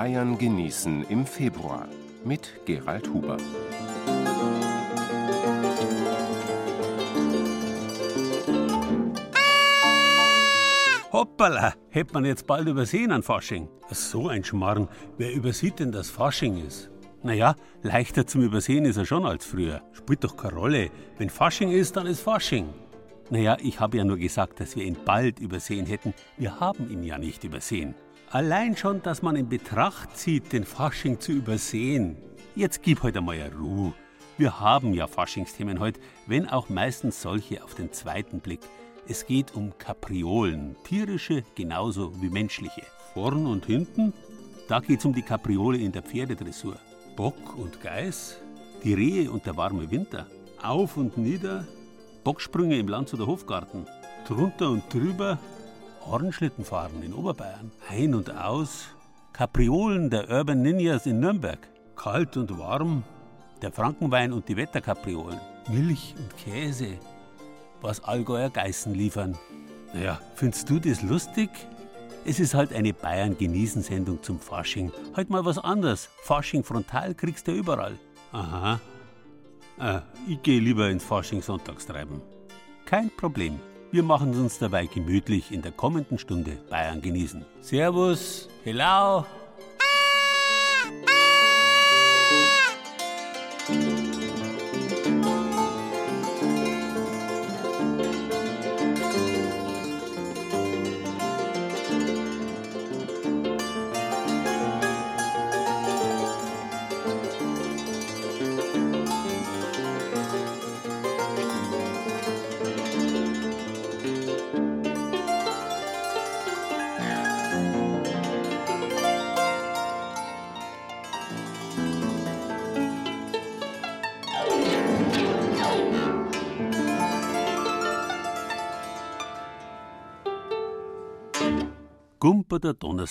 Bayern genießen im Februar mit Gerald Huber. Hoppala, hätte man jetzt bald übersehen an Fasching. So ein Schmarrn. Wer übersieht denn, dass Fasching ist? Naja, leichter zum Übersehen ist er schon als früher. Spielt doch keine Rolle. Wenn Fasching ist, dann ist Fasching. Naja, ich habe ja nur gesagt, dass wir ihn bald übersehen hätten. Wir haben ihn ja nicht übersehen. Allein schon, dass man in Betracht zieht, den Fasching zu übersehen. Jetzt gib heute mal Ruhe. Wir haben ja Faschingsthemen heute, wenn auch meistens solche auf den zweiten Blick. Es geht um Kapriolen, tierische genauso wie menschliche. Vorn und hinten, da geht's um die Kapriole in der Pferdedressur. Bock und Geiß, die Rehe und der warme Winter. Auf und nieder, Bocksprünge im Land oder Hofgarten. Drunter und drüber, Hornschlitten fahren in Oberbayern. Ein und aus, Kapriolen der Urban Ninjas in Nürnberg. Kalt und warm, der Frankenwein und die Wetterkapriolen. Milch und Käse, was Allgäuer Geißen liefern. Naja, findest du das lustig? Es ist halt eine Bayern-Genießen-Sendung zum Fasching. Halt mal was anderes. Fasching frontal kriegst du überall. Aha. Ah, ich gehe lieber ins Fasching Sonntagstreiben. Kein Problem. Wir machen es uns dabei gemütlich in der kommenden Stunde Bayern genießen. Servus, hello.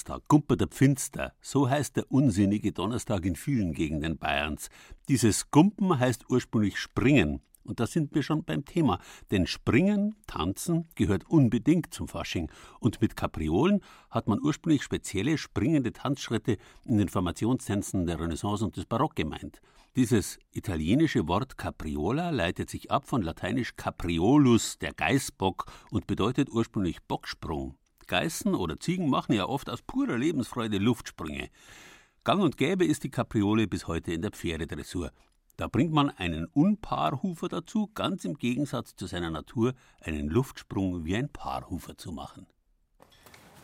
Donnerstag, Gumper der Pfinster, so heißt der unsinnige Donnerstag in vielen Gegenden Bayerns. Dieses Gumpen heißt ursprünglich Springen. Und da sind wir schon beim Thema. Denn Springen, Tanzen gehört unbedingt zum Fasching. Und mit Kapriolen hat man ursprünglich spezielle springende Tanzschritte in den Formationstänzen der Renaissance und des Barock gemeint. Dieses italienische Wort Capriola leitet sich ab von lateinisch Capriolus, der Geißbock, und bedeutet ursprünglich Bocksprung. Geißen oder Ziegen machen ja oft aus purer Lebensfreude Luftsprünge. Gang und gäbe ist die Kapriole bis heute in der Pferdedressur. Da bringt man einen Unpaarhufer dazu, ganz im Gegensatz zu seiner Natur, einen Luftsprung wie ein Paarhufer zu machen.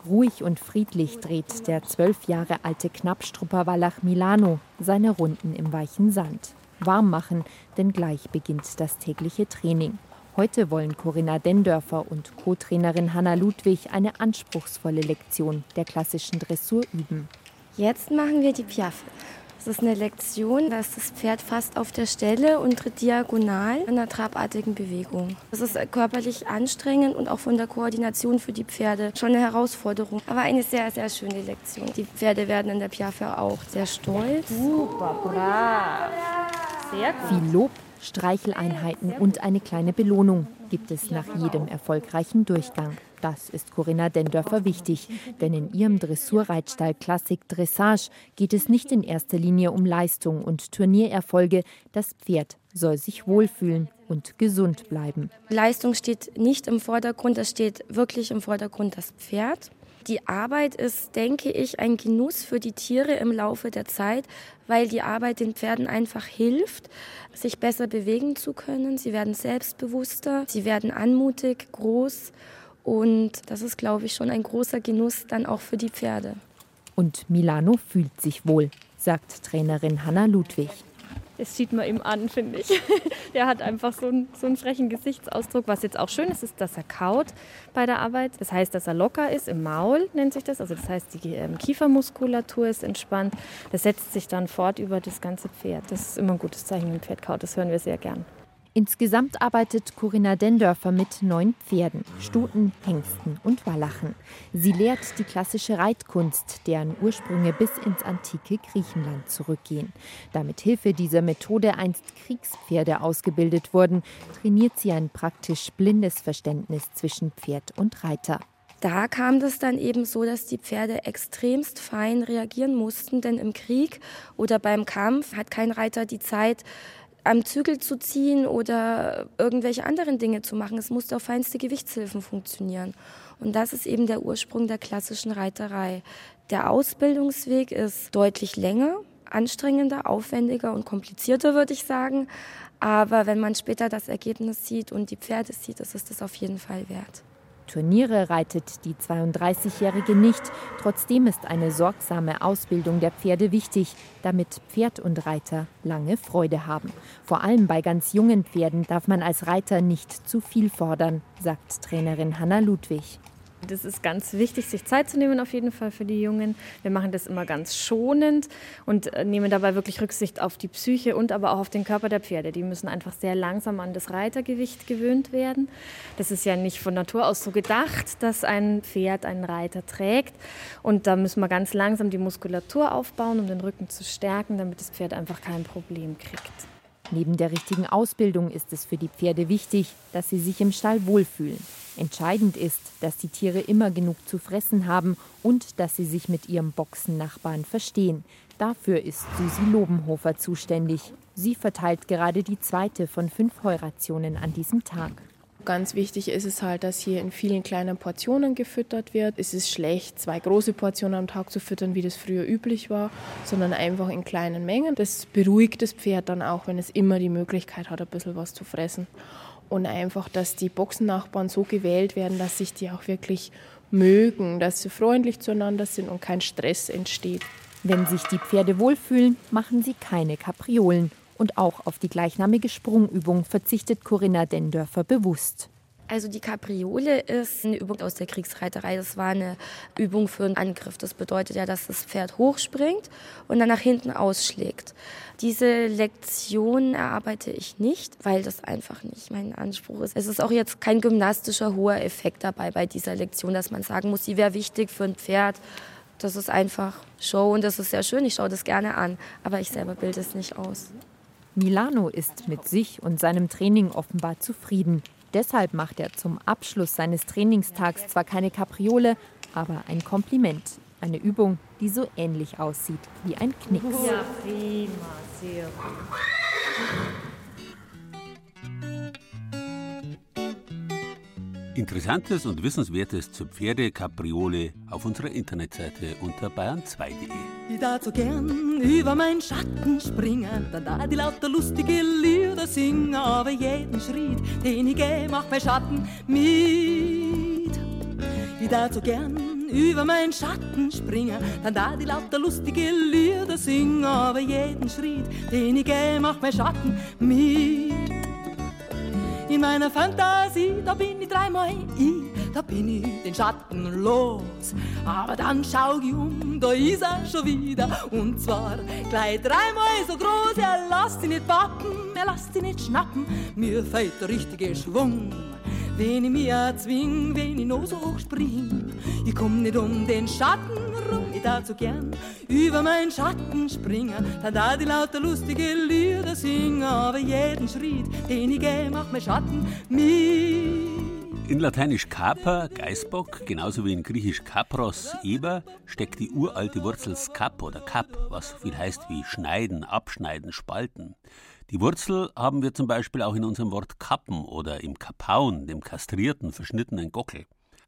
Ruhig und friedlich dreht der zwölf Jahre alte Knappstrupper Wallach Milano seine Runden im weichen Sand. Warm machen, denn gleich beginnt das tägliche Training. Heute wollen Corinna Dendörfer und Co-Trainerin Hanna Ludwig eine anspruchsvolle Lektion der klassischen Dressur üben. Jetzt machen wir die Piaffe. Das ist eine Lektion, da ist das Pferd fast auf der Stelle und tritt diagonal in einer trabartigen Bewegung. Das ist körperlich anstrengend und auch von der Koordination für die Pferde schon eine Herausforderung. Aber eine sehr, sehr schöne Lektion. Die Pferde werden in der Piaffe auch sehr stolz. Super, brav. Sehr gut. Viel Lob Streicheleinheiten und eine kleine Belohnung gibt es nach jedem erfolgreichen Durchgang. Das ist Corinna Dendörfer wichtig, denn in ihrem Dressurreitstall Klassik Dressage geht es nicht in erster Linie um Leistung und Turniererfolge. Das Pferd soll sich wohlfühlen und gesund bleiben. Leistung steht nicht im Vordergrund, es steht wirklich im Vordergrund das Pferd. Die Arbeit ist, denke ich, ein Genuss für die Tiere im Laufe der Zeit, weil die Arbeit den Pferden einfach hilft, sich besser bewegen zu können. Sie werden selbstbewusster, sie werden anmutig, groß und das ist, glaube ich, schon ein großer Genuss dann auch für die Pferde. Und Milano fühlt sich wohl, sagt Trainerin Hanna Ludwig. Das sieht man ihm an, finde ich. Der hat einfach so einen, so einen frechen Gesichtsausdruck. Was jetzt auch schön ist, ist, dass er kaut bei der Arbeit. Das heißt, dass er locker ist im Maul, nennt sich das. Also das heißt, die ähm, Kiefermuskulatur ist entspannt. Das setzt sich dann fort über das ganze Pferd. Das ist immer ein gutes Zeichen, wenn ein Pferd kaut. Das hören wir sehr gern. Insgesamt arbeitet Corinna Dendörfer mit neun Pferden, Stuten, Hengsten und Wallachen. Sie lehrt die klassische Reitkunst, deren Ursprünge bis ins antike Griechenland zurückgehen. Da mit Hilfe dieser Methode einst Kriegspferde ausgebildet wurden, trainiert sie ein praktisch blindes Verständnis zwischen Pferd und Reiter. Da kam das dann eben so, dass die Pferde extremst fein reagieren mussten, denn im Krieg oder beim Kampf hat kein Reiter die Zeit, am Zügel zu ziehen oder irgendwelche anderen Dinge zu machen. Es musste auf feinste Gewichtshilfen funktionieren. Und das ist eben der Ursprung der klassischen Reiterei. Der Ausbildungsweg ist deutlich länger, anstrengender, aufwendiger und komplizierter, würde ich sagen. Aber wenn man später das Ergebnis sieht und die Pferde sieht, ist es das auf jeden Fall wert. Turniere reitet die 32-Jährige nicht. Trotzdem ist eine sorgsame Ausbildung der Pferde wichtig, damit Pferd und Reiter lange Freude haben. Vor allem bei ganz jungen Pferden darf man als Reiter nicht zu viel fordern, sagt Trainerin Hanna Ludwig. Das ist ganz wichtig, sich Zeit zu nehmen, auf jeden Fall für die Jungen. Wir machen das immer ganz schonend und äh, nehmen dabei wirklich Rücksicht auf die Psyche und aber auch auf den Körper der Pferde. Die müssen einfach sehr langsam an das Reitergewicht gewöhnt werden. Das ist ja nicht von Natur aus so gedacht, dass ein Pferd einen Reiter trägt. Und da müssen wir ganz langsam die Muskulatur aufbauen, um den Rücken zu stärken, damit das Pferd einfach kein Problem kriegt. Neben der richtigen Ausbildung ist es für die Pferde wichtig, dass sie sich im Stall wohlfühlen. Entscheidend ist, dass die Tiere immer genug zu fressen haben und dass sie sich mit ihrem Boxennachbarn verstehen. Dafür ist Susi Lobenhofer zuständig. Sie verteilt gerade die zweite von fünf Heurationen an diesem Tag. Ganz wichtig ist es halt, dass hier in vielen kleinen Portionen gefüttert wird. Es ist schlecht, zwei große Portionen am Tag zu füttern, wie das früher üblich war, sondern einfach in kleinen Mengen. Das beruhigt das Pferd dann auch, wenn es immer die Möglichkeit hat, ein bisschen was zu fressen. Und einfach, dass die Boxennachbarn so gewählt werden, dass sich die auch wirklich mögen, dass sie freundlich zueinander sind und kein Stress entsteht. Wenn sich die Pferde wohlfühlen, machen sie keine Kapriolen und auch auf die gleichnamige Sprungübung verzichtet Corinna Dendörfer bewusst. Also die Kapriole ist eine Übung aus der Kriegsreiterei. Das war eine Übung für einen Angriff. Das bedeutet ja, dass das Pferd hochspringt und dann nach hinten ausschlägt. Diese Lektion erarbeite ich nicht, weil das einfach nicht mein Anspruch ist. Es ist auch jetzt kein gymnastischer hoher Effekt dabei bei dieser Lektion, dass man sagen muss, sie wäre wichtig für ein Pferd. Das ist einfach Show und das ist sehr schön. Ich schaue das gerne an, aber ich selber bilde es nicht aus. Milano ist mit sich und seinem Training offenbar zufrieden. Deshalb macht er zum Abschluss seines Trainingstags zwar keine Kapriole, aber ein Kompliment. Eine Übung, die so ähnlich aussieht wie ein Knicks. Ja, prima, sehr Interessantes und Wissenswertes zur Pferdekapriole auf unserer Internetseite unter bayern2.de. Ich darf so gern über meinen Schatten springen, dann da die lauter lustige Lieder singen, aber jeden Schritt, den ich gehe, macht mein Schatten mit. Ich darf so gern über meinen Schatten springen, dann da die lauter lustige Lieder singen, aber jeden Schritt, den ich gehe, macht mein Schatten mit. In meiner Fantasie, da bin ich dreimal ich, da bin ich den Schatten los. Aber dann schau ich um, da ist er schon wieder. Und zwar gleich dreimal so groß, er lasst ihn nicht pappen, er lasst ihn nicht schnappen. Mir fällt der richtige Schwung. Wenn ich mir zwing, wenn ich noch so hoch spring, ich komm nicht um den Schatten ich darf so gern über meinen Schatten springen, dann da die lauter lustige Lieder singen, aber jeden Schritt, den ich gehe, macht mein Schatten mit. In Lateinisch Kaper, Geißbock, genauso wie in Griechisch Kapros, Eber, steckt die uralte Wurzel skap oder kap, was so viel heißt wie schneiden, abschneiden, spalten. Die Wurzel haben wir zum Beispiel auch in unserem Wort Kappen oder im Kapaun, dem kastrierten, verschnittenen Gockel.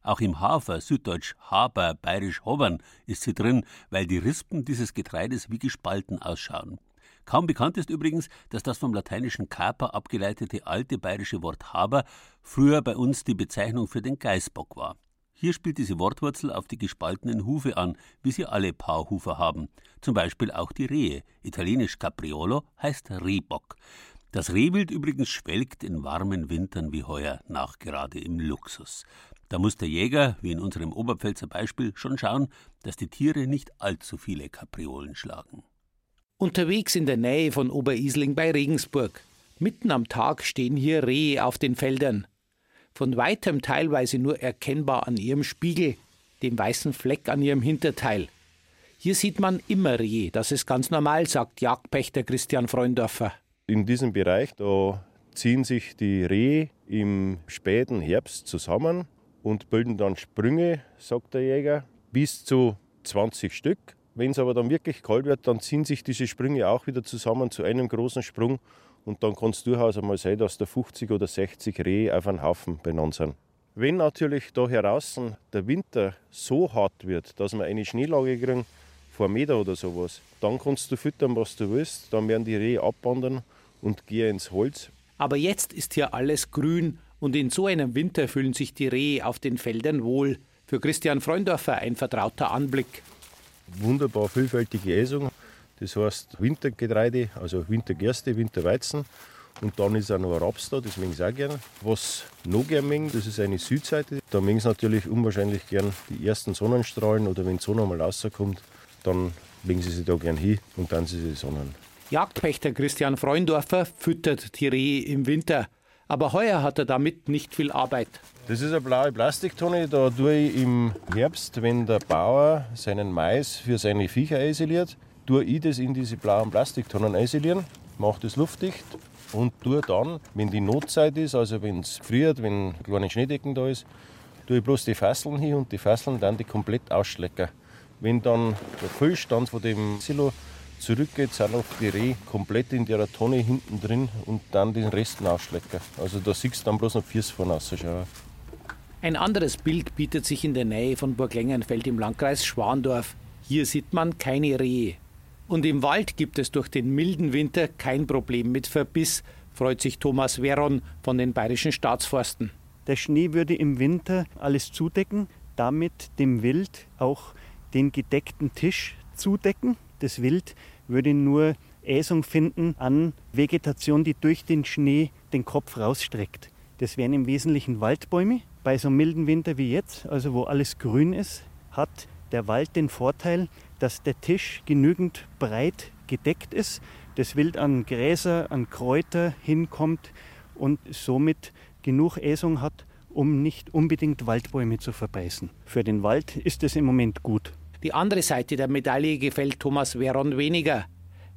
Auch im Hafer, süddeutsch Haber, bayerisch Hobern, ist sie drin, weil die Rispen dieses Getreides wie gespalten ausschauen. Kaum bekannt ist übrigens, dass das vom lateinischen Kaper abgeleitete alte bayerische Wort Haber früher bei uns die Bezeichnung für den Geißbock war. Hier spielt diese Wortwurzel auf die gespaltenen Hufe an, wie sie alle Paarhufer haben. Zum Beispiel auch die Rehe. Italienisch Capriolo heißt Rehbock. Das Rehwild übrigens schwelgt in warmen Wintern wie heuer nachgerade im Luxus. Da muss der Jäger, wie in unserem Oberpfälzer Beispiel, schon schauen, dass die Tiere nicht allzu viele Kapriolen schlagen. Unterwegs in der Nähe von Oberisling bei Regensburg. Mitten am Tag stehen hier Rehe auf den Feldern von weitem teilweise nur erkennbar an ihrem Spiegel, dem weißen Fleck an ihrem Hinterteil. Hier sieht man immer Rehe, das ist ganz normal, sagt Jagdpächter Christian Freundorfer. In diesem Bereich, da ziehen sich die Rehe im späten Herbst zusammen und bilden dann Sprünge, sagt der Jäger, bis zu 20 Stück. Wenn es aber dann wirklich kalt wird, dann ziehen sich diese Sprünge auch wieder zusammen zu einem großen Sprung und dann kann es durchaus einmal sein, dass da 50 oder 60 Rehe auf einen Haufen benannt sind. Wenn natürlich da heraus der Winter so hart wird, dass wir eine Schneelage kriegen, vor Meter oder sowas, dann kannst du füttern, was du willst. Dann werden die Rehe abwandern und gehen ins Holz. Aber jetzt ist hier alles grün und in so einem Winter fühlen sich die Rehe auf den Feldern wohl. Für Christian Freundorfer ein vertrauter Anblick. Wunderbar vielfältige Esung. Das heißt Wintergetreide, also Wintergerste, Winterweizen. Und dann ist auch noch ein Raps da, das mögen sie auch gern. Was noch gern mögen, das ist eine Südseite. Da mögen sie natürlich unwahrscheinlich gern die ersten Sonnenstrahlen oder wenn die Sonne mal rauskommt, dann legen sie sich da gern hin und dann sie sich sonnen. Jagdpächter Christian Freundorfer füttert die Rehe im Winter. Aber heuer hat er damit nicht viel Arbeit. Das ist eine blaue Plastiktonne. Da tue ich im Herbst, wenn der Bauer seinen Mais für seine Viecher isoliert, tue ich das in diese blauen Plastiktonnen isolieren, mache das luftdicht und tue dann, wenn die Notzeit ist, also wenn es friert, wenn kleine Schneedecken da ist, tue ich bloß die Fasseln hin und die Fasseln dann die komplett ausschlecken. Wenn dann der Füllstand von dem Silo zurückgeht, sind auch die Rehe komplett in der Tonne hinten drin und dann den Rest ausschlecken. Also da siehst du dann bloß noch Füße von rausschauen. Ein anderes Bild bietet sich in der Nähe von Burg Lengenfeld im Landkreis Schwandorf. Hier sieht man keine Rehe. Und im Wald gibt es durch den milden Winter kein Problem mit Verbiss, freut sich Thomas Veron von den Bayerischen Staatsforsten. Der Schnee würde im Winter alles zudecken, damit dem Wild auch den gedeckten Tisch zudecken. Das Wild würde nur Äsung finden an Vegetation, die durch den Schnee den Kopf rausstreckt. Das wären im Wesentlichen Waldbäume. Bei so einem milden Winter wie jetzt, also wo alles grün ist, hat der Wald den Vorteil, dass der Tisch genügend breit gedeckt ist, das Wild an Gräser, an Kräuter hinkommt und somit genug Äsung hat, um nicht unbedingt Waldbäume zu verbeißen. Für den Wald ist es im Moment gut. Die andere Seite der Medaille gefällt Thomas Veron weniger.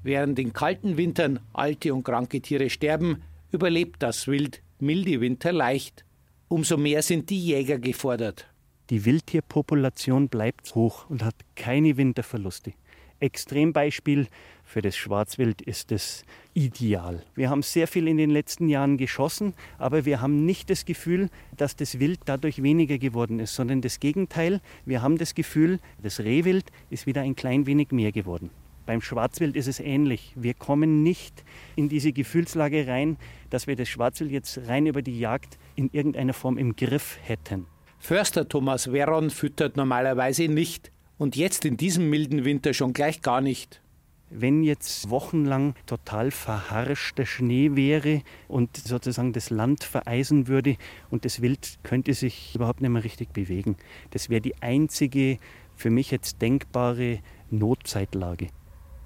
Während in kalten Wintern alte und kranke Tiere sterben, überlebt das Wild milde Winter leicht. Umso mehr sind die Jäger gefordert. Die Wildtierpopulation bleibt hoch und hat keine Winterverluste. Extrembeispiel für das Schwarzwild ist es ideal. Wir haben sehr viel in den letzten Jahren geschossen, aber wir haben nicht das Gefühl, dass das Wild dadurch weniger geworden ist, sondern das Gegenteil. Wir haben das Gefühl, das Rehwild ist wieder ein klein wenig mehr geworden. Beim Schwarzwild ist es ähnlich. Wir kommen nicht in diese Gefühlslage rein, dass wir das Schwarzwild jetzt rein über die Jagd in irgendeiner Form im Griff hätten. Förster Thomas Veron füttert normalerweise nicht und jetzt in diesem milden Winter schon gleich gar nicht. Wenn jetzt wochenlang total verharschter Schnee wäre und sozusagen das Land vereisen würde und das Wild könnte sich überhaupt nicht mehr richtig bewegen, das wäre die einzige für mich jetzt denkbare Notzeitlage.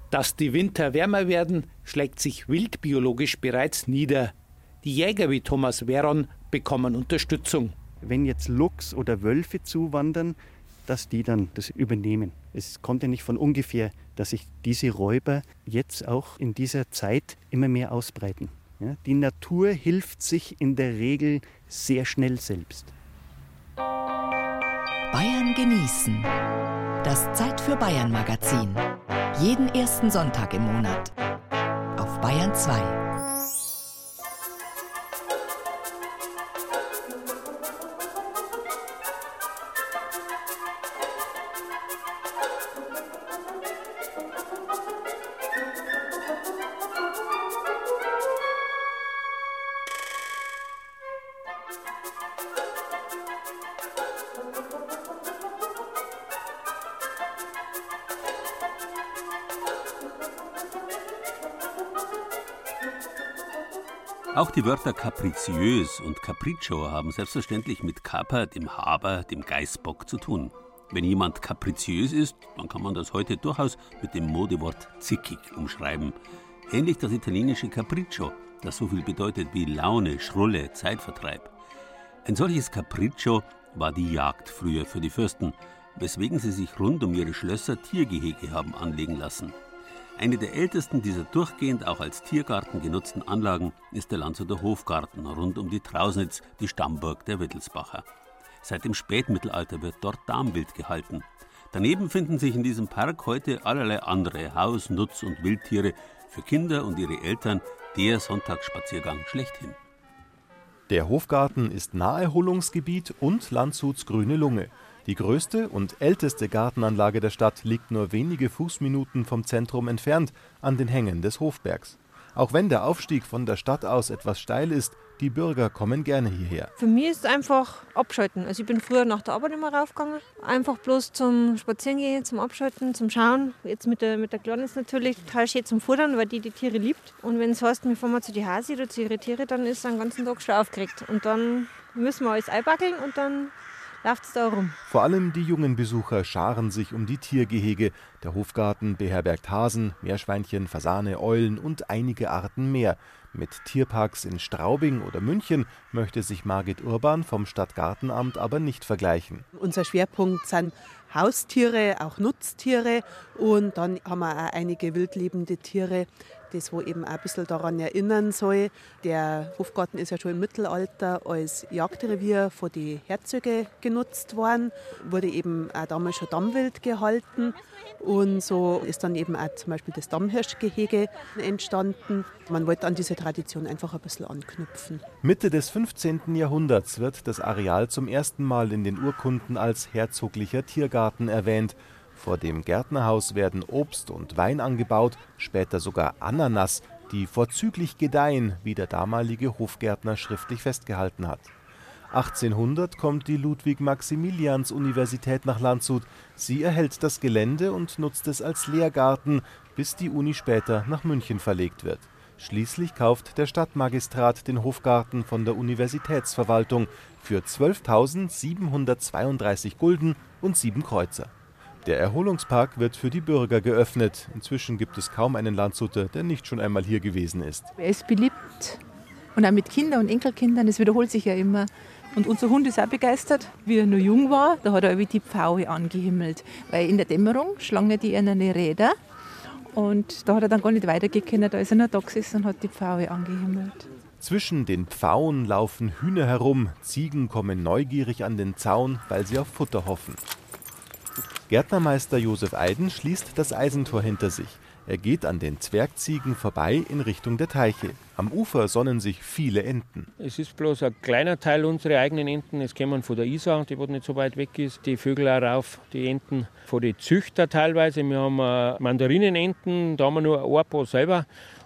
Dass die Winter wärmer werden, schlägt sich wildbiologisch bereits nieder. Die Jäger wie Thomas Veron bekommen Unterstützung wenn jetzt Luchs oder Wölfe zuwandern, dass die dann das übernehmen. Es kommt ja nicht von ungefähr, dass sich diese Räuber jetzt auch in dieser Zeit immer mehr ausbreiten. Ja, die Natur hilft sich in der Regel sehr schnell selbst. Bayern genießen. Das Zeit für Bayern Magazin. Jeden ersten Sonntag im Monat. Auf Bayern 2. die Wörter kapriziös und capriccio haben selbstverständlich mit Kaper, dem Haber, dem Geißbock zu tun. Wenn jemand kapriziös ist, dann kann man das heute durchaus mit dem Modewort zickig umschreiben. Ähnlich das italienische Capriccio, das so viel bedeutet wie Laune, Schrulle, Zeitvertreib. Ein solches Capriccio war die Jagd früher für die Fürsten, weswegen sie sich rund um ihre Schlösser Tiergehege haben anlegen lassen. Eine der ältesten dieser durchgehend auch als Tiergarten genutzten Anlagen ist der Landshuter Hofgarten rund um die Trausnitz, die Stammburg der Wittelsbacher. Seit dem Spätmittelalter wird dort Darmwild gehalten. Daneben finden sich in diesem Park heute allerlei andere Haus-, Nutz- und Wildtiere, für Kinder und ihre Eltern der Sonntagsspaziergang schlechthin. Der Hofgarten ist Naherholungsgebiet und Landshuts grüne Lunge. Die größte und älteste Gartenanlage der Stadt liegt nur wenige Fußminuten vom Zentrum entfernt, an den Hängen des Hofbergs. Auch wenn der Aufstieg von der Stadt aus etwas steil ist, die Bürger kommen gerne hierher. Für mich ist es einfach abschalten. Also ich bin früher nach der Arbeit immer raufgegangen. Einfach bloß zum Spazierengehen, zum Abschalten, zum Schauen. Jetzt mit der, mit der Kleinen ist natürlich total schön zum Futtern, weil die die Tiere liebt. Und wenn es heißt, wir fahren mal zu die Hasi oder zu ihren Tiere, dann ist es den ganzen Tag schon aufgeregt. Und dann müssen wir alles einbackeln und dann läuft es da rum. Vor allem die jungen Besucher scharen sich um die Tiergehege. Der Hofgarten beherbergt Hasen, Meerschweinchen, Fasane, Eulen und einige Arten mehr. Mit Tierparks in Straubing oder München möchte sich Margit Urban vom Stadtgartenamt aber nicht vergleichen. Unser Schwerpunkt sind Haustiere, auch Nutztiere und dann haben wir auch einige wildlebende Tiere, das wo eben auch ein bisschen daran erinnern soll. Der Hofgarten ist ja schon im Mittelalter als Jagdrevier von den Herzöge genutzt worden, wurde eben auch damals schon Dammwild gehalten und so ist dann eben auch zum Beispiel das Dammhirschgehege entstanden. Man wollte an diese Tradition einfach ein bisschen anknüpfen. Mitte des 15. Jahrhunderts wird das Areal zum ersten Mal in den Urkunden als herzoglicher Tiergarten erwähnt. Vor dem Gärtnerhaus werden Obst und Wein angebaut, später sogar Ananas, die vorzüglich gedeihen, wie der damalige Hofgärtner schriftlich festgehalten hat. 1800 kommt die Ludwig-Maximilians-Universität nach Landshut. Sie erhält das Gelände und nutzt es als Lehrgarten, bis die Uni später nach München verlegt wird. Schließlich kauft der Stadtmagistrat den Hofgarten von der Universitätsverwaltung für 12.732 Gulden und sieben Kreuzer. Der Erholungspark wird für die Bürger geöffnet. Inzwischen gibt es kaum einen Landshuter, der nicht schon einmal hier gewesen ist. Er ist beliebt und auch mit Kindern und Enkelkindern, das wiederholt sich ja immer. Und unser Hund ist auch begeistert. Wie er noch jung war, da hat er wie die Pfaue angehimmelt. Weil in der Dämmerung schlangen die in eine Räder. Und da hat er dann gar nicht weitergehen da ist er noch da gesessen und hat die Pfaue angehimmelt. Zwischen den Pfauen laufen Hühner herum, Ziegen kommen neugierig an den Zaun, weil sie auf Futter hoffen. Gärtnermeister Josef Eiden schließt das Eisentor hinter sich. Er geht an den Zwergziegen vorbei in Richtung der Teiche. Am Ufer sonnen sich viele Enten. Es ist bloß ein kleiner Teil unserer eigenen Enten. Es kommen von der Isar, die nicht so weit weg ist. Die Vögel auch rauf, die Enten von den Züchter teilweise. Wir haben äh, Mandarinenenten, da haben wir nur ein paar selber.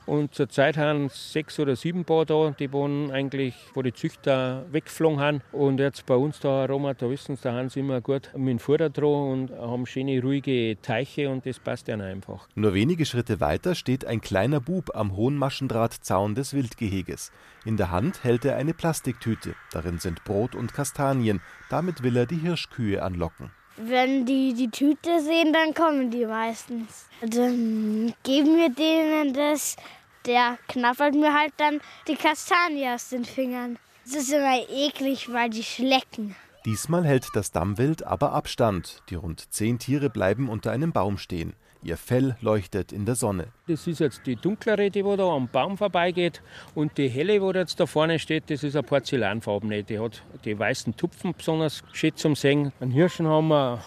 Und zurzeit haben sechs oder sieben Paar da, die wohnen eigentlich, wo die Züchter weggeflogen haben. Und jetzt bei uns da, Roma, da wissen sie, da haben sie immer gut mit dem Futter dran und haben schöne, ruhige Teiche und das passt ihnen einfach. Nur wenige Schritte weiter steht ein kleiner Bub am hohen Maschendrahtzaun des Wildgeheges. In der Hand hält er eine Plastiktüte. Darin sind Brot und Kastanien. Damit will er die Hirschkühe anlocken. Wenn die die Tüte sehen, dann kommen die meistens. Dann geben wir denen das der knabbert mir halt dann die Kastanie aus den Fingern. Das ist immer eklig, weil die schlecken. Diesmal hält das Dammwild aber Abstand. Die rund zehn Tiere bleiben unter einem Baum stehen. Ihr Fell leuchtet in der Sonne. Das ist jetzt die dunklere, die wo da am Baum vorbeigeht. Und die helle, wo jetzt da vorne steht, das ist eine Porzellanfarbene. Die hat die weißen Tupfen besonders schön zum Sehen. An Hirschen haben wir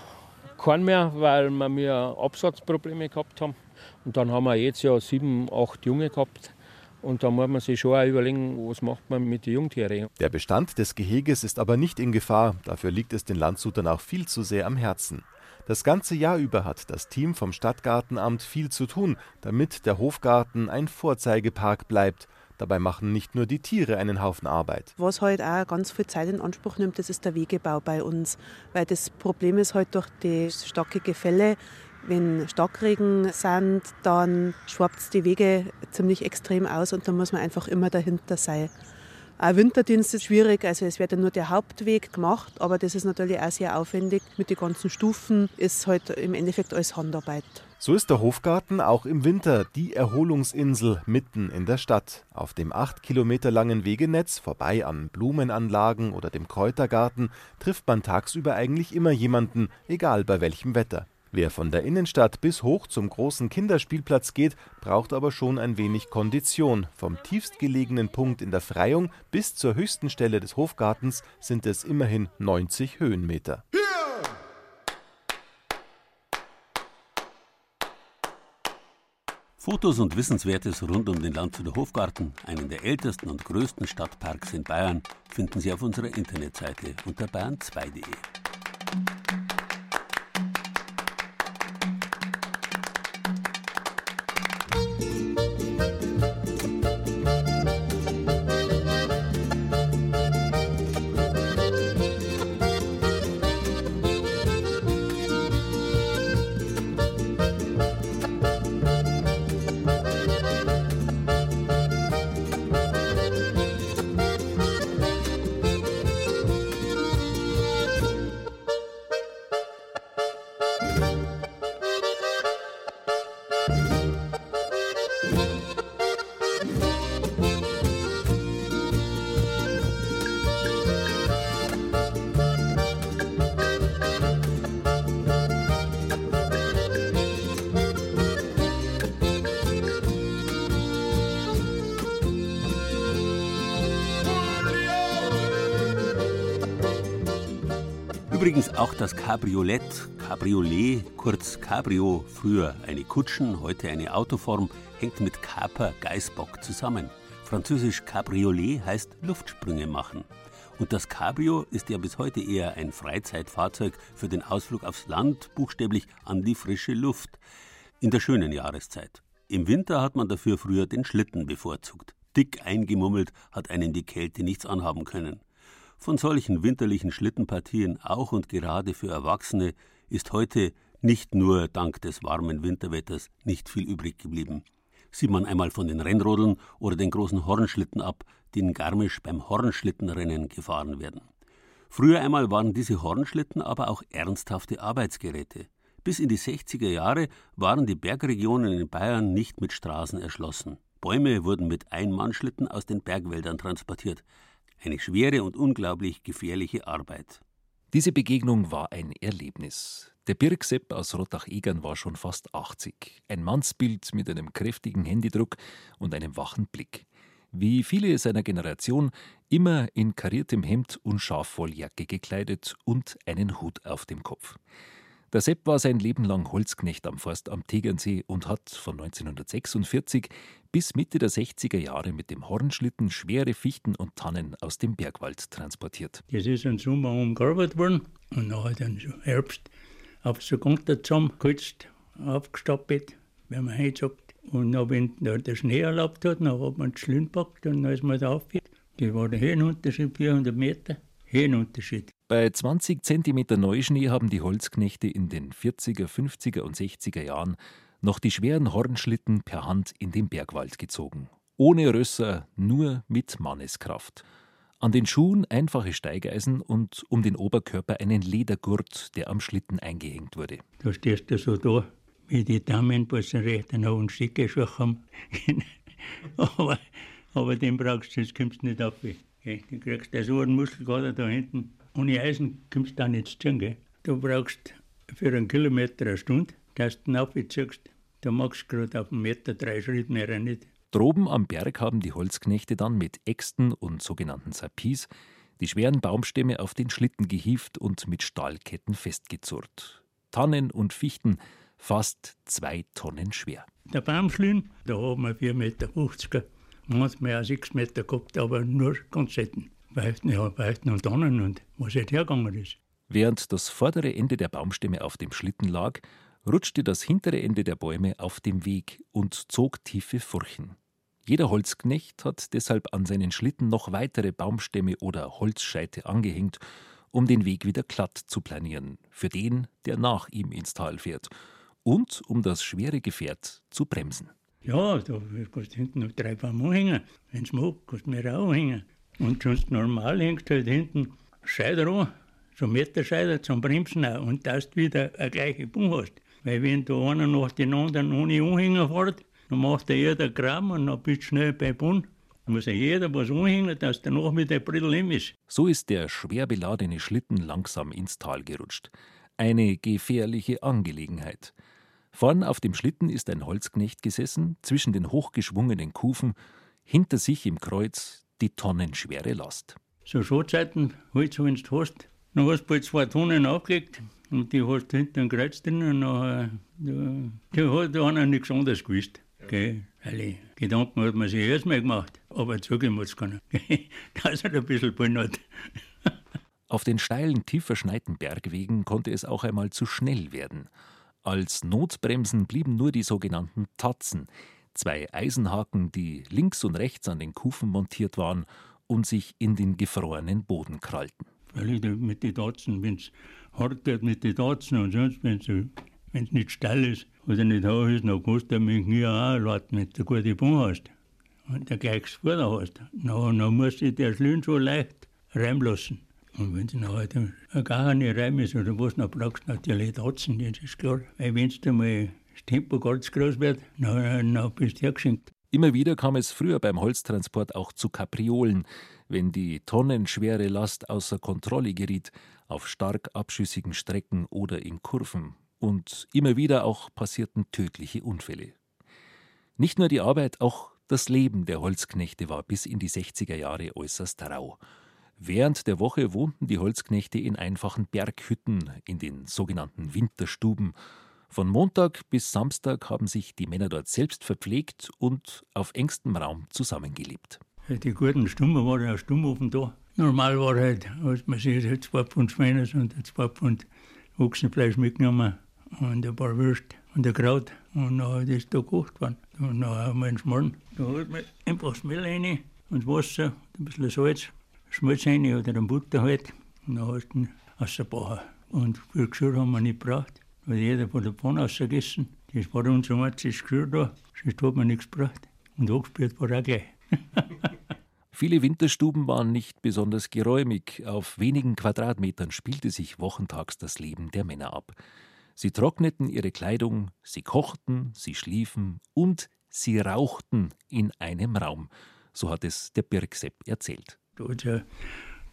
keinen mehr, weil wir Absatzprobleme gehabt haben. Und dann haben wir jetzt ja sieben, acht Junge gehabt. Und da muss man sich schon auch überlegen, was macht man mit den Jungtieren. Der Bestand des Geheges ist aber nicht in Gefahr. Dafür liegt es den Landshutern auch viel zu sehr am Herzen. Das ganze Jahr über hat das Team vom Stadtgartenamt viel zu tun, damit der Hofgarten ein Vorzeigepark bleibt. Dabei machen nicht nur die Tiere einen Haufen Arbeit. Was halt auch ganz viel Zeit in Anspruch nimmt, das ist der Wegebau bei uns. Weil das Problem ist halt durch die starke Gefälle Wenn Starkregen sind, dann schwappt es die Wege ziemlich extrem aus und da muss man einfach immer dahinter sein. Auch Winterdienst ist schwierig, also es wird ja nur der Hauptweg gemacht, aber das ist natürlich auch sehr aufwendig. Mit den ganzen Stufen ist halt im Endeffekt alles Handarbeit. So ist der Hofgarten auch im Winter die Erholungsinsel mitten in der Stadt. Auf dem acht Kilometer langen Wegenetz, vorbei an Blumenanlagen oder dem Kräutergarten, trifft man tagsüber eigentlich immer jemanden, egal bei welchem Wetter. Wer von der Innenstadt bis hoch zum großen Kinderspielplatz geht, braucht aber schon ein wenig Kondition. Vom tiefstgelegenen Punkt in der Freiung bis zur höchsten Stelle des Hofgartens sind es immerhin 90 Höhenmeter. Fotos und Wissenswertes rund um den Landshuter Hofgarten, einen der ältesten und größten Stadtparks in Bayern, finden Sie auf unserer Internetseite unter bayern2.de. auch das Cabriolet, Cabriolet, kurz Cabrio, früher eine Kutschen, heute eine Autoform, hängt mit Kaper, Geißbock zusammen. Französisch Cabriolet heißt Luftsprünge machen. Und das Cabrio ist ja bis heute eher ein Freizeitfahrzeug für den Ausflug aufs Land, buchstäblich an die frische Luft. In der schönen Jahreszeit. Im Winter hat man dafür früher den Schlitten bevorzugt. Dick eingemummelt hat einen die Kälte nichts anhaben können. Von solchen winterlichen Schlittenpartien auch und gerade für Erwachsene ist heute nicht nur dank des warmen Winterwetters nicht viel übrig geblieben. Sieht man einmal von den Rennrodeln oder den großen Hornschlitten ab, die in Garmisch beim Hornschlittenrennen gefahren werden. Früher einmal waren diese Hornschlitten aber auch ernsthafte Arbeitsgeräte. Bis in die 60er Jahre waren die Bergregionen in Bayern nicht mit Straßen erschlossen. Bäume wurden mit Einmannschlitten aus den Bergwäldern transportiert. Eine schwere und unglaublich gefährliche Arbeit. Diese Begegnung war ein Erlebnis. Der Birksepp aus Rottach-Egern war schon fast 80. Ein Mannsbild mit einem kräftigen Händedruck und einem wachen Blick. Wie viele seiner Generation immer in kariertem Hemd und Schafwolljacke gekleidet und einen Hut auf dem Kopf. Der Sepp war sein Leben lang Holzknecht am Forstamt Tegernsee und hat von 1946 bis Mitte der 60er Jahre mit dem Hornschlitten schwere Fichten und Tannen aus dem Bergwald transportiert. Das ist im Sommer umgearbeitet worden und nachher dann im Herbst auf so Gunter zusammengeholzt, aufgestapelt, wenn man heute. Und dann, wenn der Schnee erlaubt hat, dann hat man den Schlitten gepackt und dann ist man da aufgehört. Das war der Höhenunterschied, 400 Meter. Höhenunterschied. Bei 20 cm Neuschnee haben die Holzknechte in den 40er, 50er und 60er Jahren noch die schweren Hornschlitten per Hand in den Bergwald gezogen. Ohne Rösser, nur mit Manneskraft. An den Schuhen einfache Steigeisen und um den Oberkörper einen Ledergurt, der am Schlitten eingehängt wurde. Da stehst du so da, wie die Damen, was einen recht hohen Stickeschuh haben. aber, aber den brauchst du, sonst kommst du nicht auf. Du kriegst so einen Muskelkater da hinten ohne Eisen kommst du da nicht zu. Gell? Du brauchst für einen Kilometer eine Stunde, dass du aufziehst. Da magst du gerade auf einen Meter drei Schritte mehr nicht. Droben am Berg haben die Holzknechte dann mit Äxten und sogenannten Sapis die schweren Baumstämme auf den Schlitten gehieft und mit Stahlketten festgezurrt. Tannen und Fichten fast zwei Tonnen schwer. Der Baumschlitten, da haben wir 4,50 Meter, manchmal auch 6 Meter gehabt, aber nur ganz selten. Weichten, ja, Weichten und Tannen und was halt hergegangen ist. Während das vordere Ende der Baumstämme auf dem Schlitten lag, rutschte das hintere Ende der Bäume auf dem Weg und zog tiefe Furchen. Jeder Holzknecht hat deshalb an seinen Schlitten noch weitere Baumstämme oder Holzscheite angehängt, um den Weg wieder glatt zu planieren, für den, der nach ihm ins Tal fährt, und um das schwere Gefährt zu bremsen. Ja, da kannst du hinten noch drei Paar anhängen. Wenn es mag, kannst du mehr auch hängen. Und sonst normal hängst du halt hinten Scheider an, so Meterscheider zum Bremsen auch, und dass du wieder eine gleiche Buch hast. Weil wenn da einer nach den anderen ohne Anhänger fährt, dann macht er der Kram und dann bist du schnell bei Bund. Muss ja jeder was anhängen, dass danach mit der Brittel im ist. So ist der schwer beladene Schlitten langsam ins Tal gerutscht. Eine gefährliche Angelegenheit. Vorn auf dem Schlitten ist ein Holzknecht gesessen, zwischen den hochgeschwungenen Kufen, hinter sich im Kreuz die tonnenschwere Last. So Schotzeiten, Holz, wenn du hast, dann hast du bald zwei Tonnen aufgelegt und die hast du hinter dem Kreuz drin und nachher, da, da hat einer nichts anderes gewusst. Okay, alle Gedanken hat man sich erst mal gemacht, aber zugeben muss keiner, dass er ein bisschen hat. Auf den steilen, tief verschneiten Bergwegen konnte es auch einmal zu schnell werden. Als Notbremsen blieben nur die sogenannten Tatzen, zwei Eisenhaken, die links und rechts an den Kufen montiert waren und sich in den gefrorenen Boden krallten. Mit den Tatzen, wenn es hart wird mit den Tatzen und sonst, wenn es nicht steil ist oder nicht hoch ist, dann kannst du mit dem Knie auch laden, wenn du gute Bahn hast und der gleich vorne hast. Dann, dann muss sich der Schlüssel so leicht reinlassen. Und wenn es nachher gar keine Reim ist oder was, dann brauchst du natürlich Tatzen, das ist klar. Weil wenn es mal das Tempo ganz groß wird, dann, dann bist du hergeschenkt. Immer wieder kam es früher beim Holztransport auch zu Kapriolen, wenn die tonnenschwere Last außer Kontrolle geriet, auf stark abschüssigen Strecken oder in Kurven. Und immer wieder auch passierten tödliche Unfälle. Nicht nur die Arbeit, auch das Leben der Holzknechte war bis in die 60er Jahre äußerst rau. Während der Woche wohnten die Holzknechte in einfachen Berghütten, in den sogenannten Winterstuben. Von Montag bis Samstag haben sich die Männer dort selbst verpflegt und auf engstem Raum zusammengelebt. Die guten Stuben waren ja Stummofen da. Normal war halt, als man sich halt zwei Pfund Schweines und zwei Pfund Ochsenfleisch mitgenommen und ein paar Würst und ein Kraut und dann ist da gekocht worden. Und dann haben wir einen Schmarrn. Da hat man einfach das Mehl rein und das Wasser, ein bisschen Salz Schmalz rein oder dann Butter halt. Und dann hast du ihn rausgebauen. Und für Geschirr haben wir nicht gebraucht, weil jeder von der Pfanne rausgegessen. Das war unser einziges Geschirr da, sonst hat man nichts gebraucht. Und angespürt war auch gleich. Viele Winterstuben waren nicht besonders geräumig. Auf wenigen Quadratmetern spielte sich wochentags das Leben der Männer ab. Sie trockneten ihre Kleidung, sie kochten, sie schliefen und sie rauchten in einem Raum. So hat es der Birksepp erzählt. Da hat es ja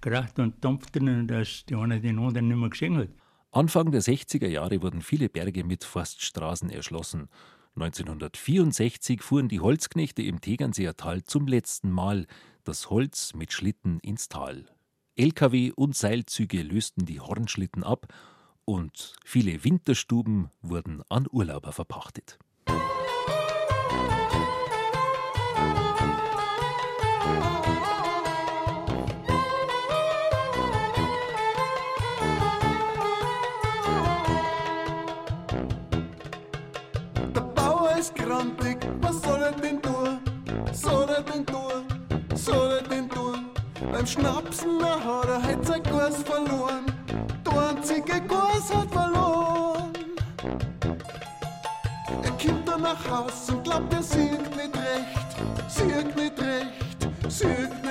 geracht und dampft drinnen, dass die eine den anderen nicht mehr gesehen hat. Anfang der 60er Jahre wurden viele Berge mit Forststraßen erschlossen. 1964 fuhren die Holzknechte im Tegernseer Tal zum letzten Mal das Holz mit Schlitten ins Tal. Lkw und Seilzüge lösten die Hornschlitten ab und viele Winterstuben wurden an Urlauber verpachtet. Beim Schnapsen da hat er halt sein Kurs verloren. Der einzige Kurs hat verloren. Er kommt dann nach Haus und glaubt, er sieht nicht recht, sieht nicht recht, sieht nicht recht.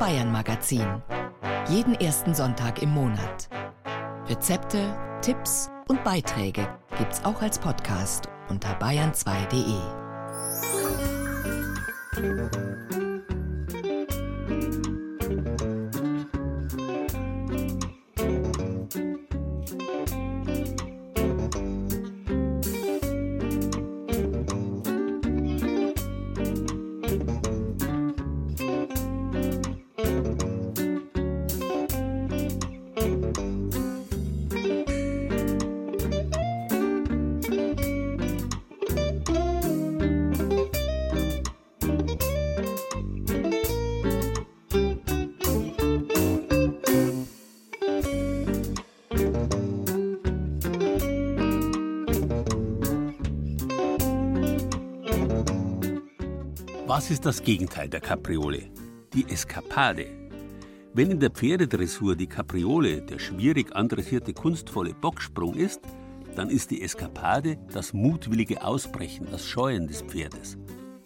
Bayern Magazin. Jeden ersten Sonntag im Monat. Rezepte, Tipps und Beiträge gibt's auch als Podcast unter bayern2.de. Was ist das Gegenteil der Kapriole? Die Eskapade. Wenn in der Pferdedressur die Kapriole der schwierig andressierte kunstvolle Bocksprung ist, dann ist die Eskapade das mutwillige Ausbrechen, das Scheuen des Pferdes.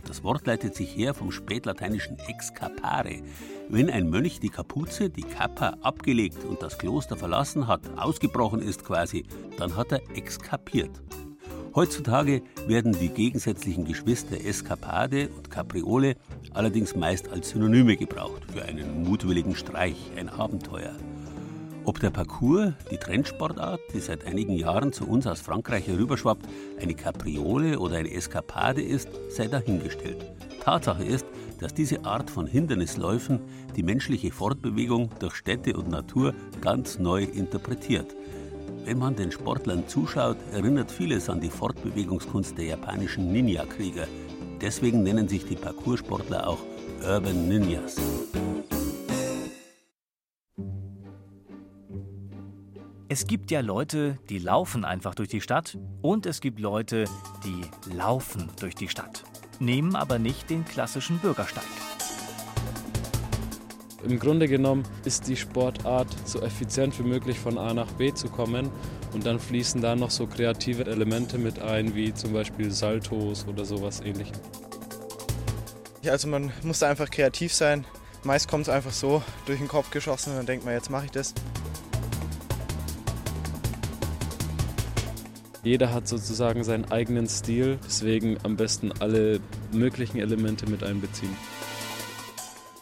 Das Wort leitet sich her vom spätlateinischen excapare. Wenn ein Mönch die Kapuze, die Kappa, abgelegt und das Kloster verlassen hat, ausgebrochen ist quasi, dann hat er exkapiert. Heutzutage werden die gegensätzlichen Geschwister Eskapade und Kapriole allerdings meist als Synonyme gebraucht für einen mutwilligen Streich, ein Abenteuer. Ob der Parcours, die Trendsportart, die seit einigen Jahren zu uns aus Frankreich herüberschwappt, eine Kapriole oder eine Eskapade ist, sei dahingestellt. Tatsache ist, dass diese Art von Hindernisläufen die menschliche Fortbewegung durch Städte und Natur ganz neu interpretiert. Wenn man den Sportlern zuschaut, erinnert vieles an die Fortbewegungskunst der japanischen Ninja-Krieger. Deswegen nennen sich die Parcoursportler auch Urban Ninjas. Es gibt ja Leute, die laufen einfach durch die Stadt und es gibt Leute, die laufen durch die Stadt, nehmen aber nicht den klassischen Bürgersteig. Im Grunde genommen ist die Sportart so effizient wie möglich von A nach B zu kommen und dann fließen da noch so kreative Elemente mit ein, wie zum Beispiel Saltos oder sowas ähnliches. Also man muss da einfach kreativ sein. Meist kommt es einfach so durch den Kopf geschossen und dann denkt man, jetzt mache ich das. Jeder hat sozusagen seinen eigenen Stil, deswegen am besten alle möglichen Elemente mit einbeziehen.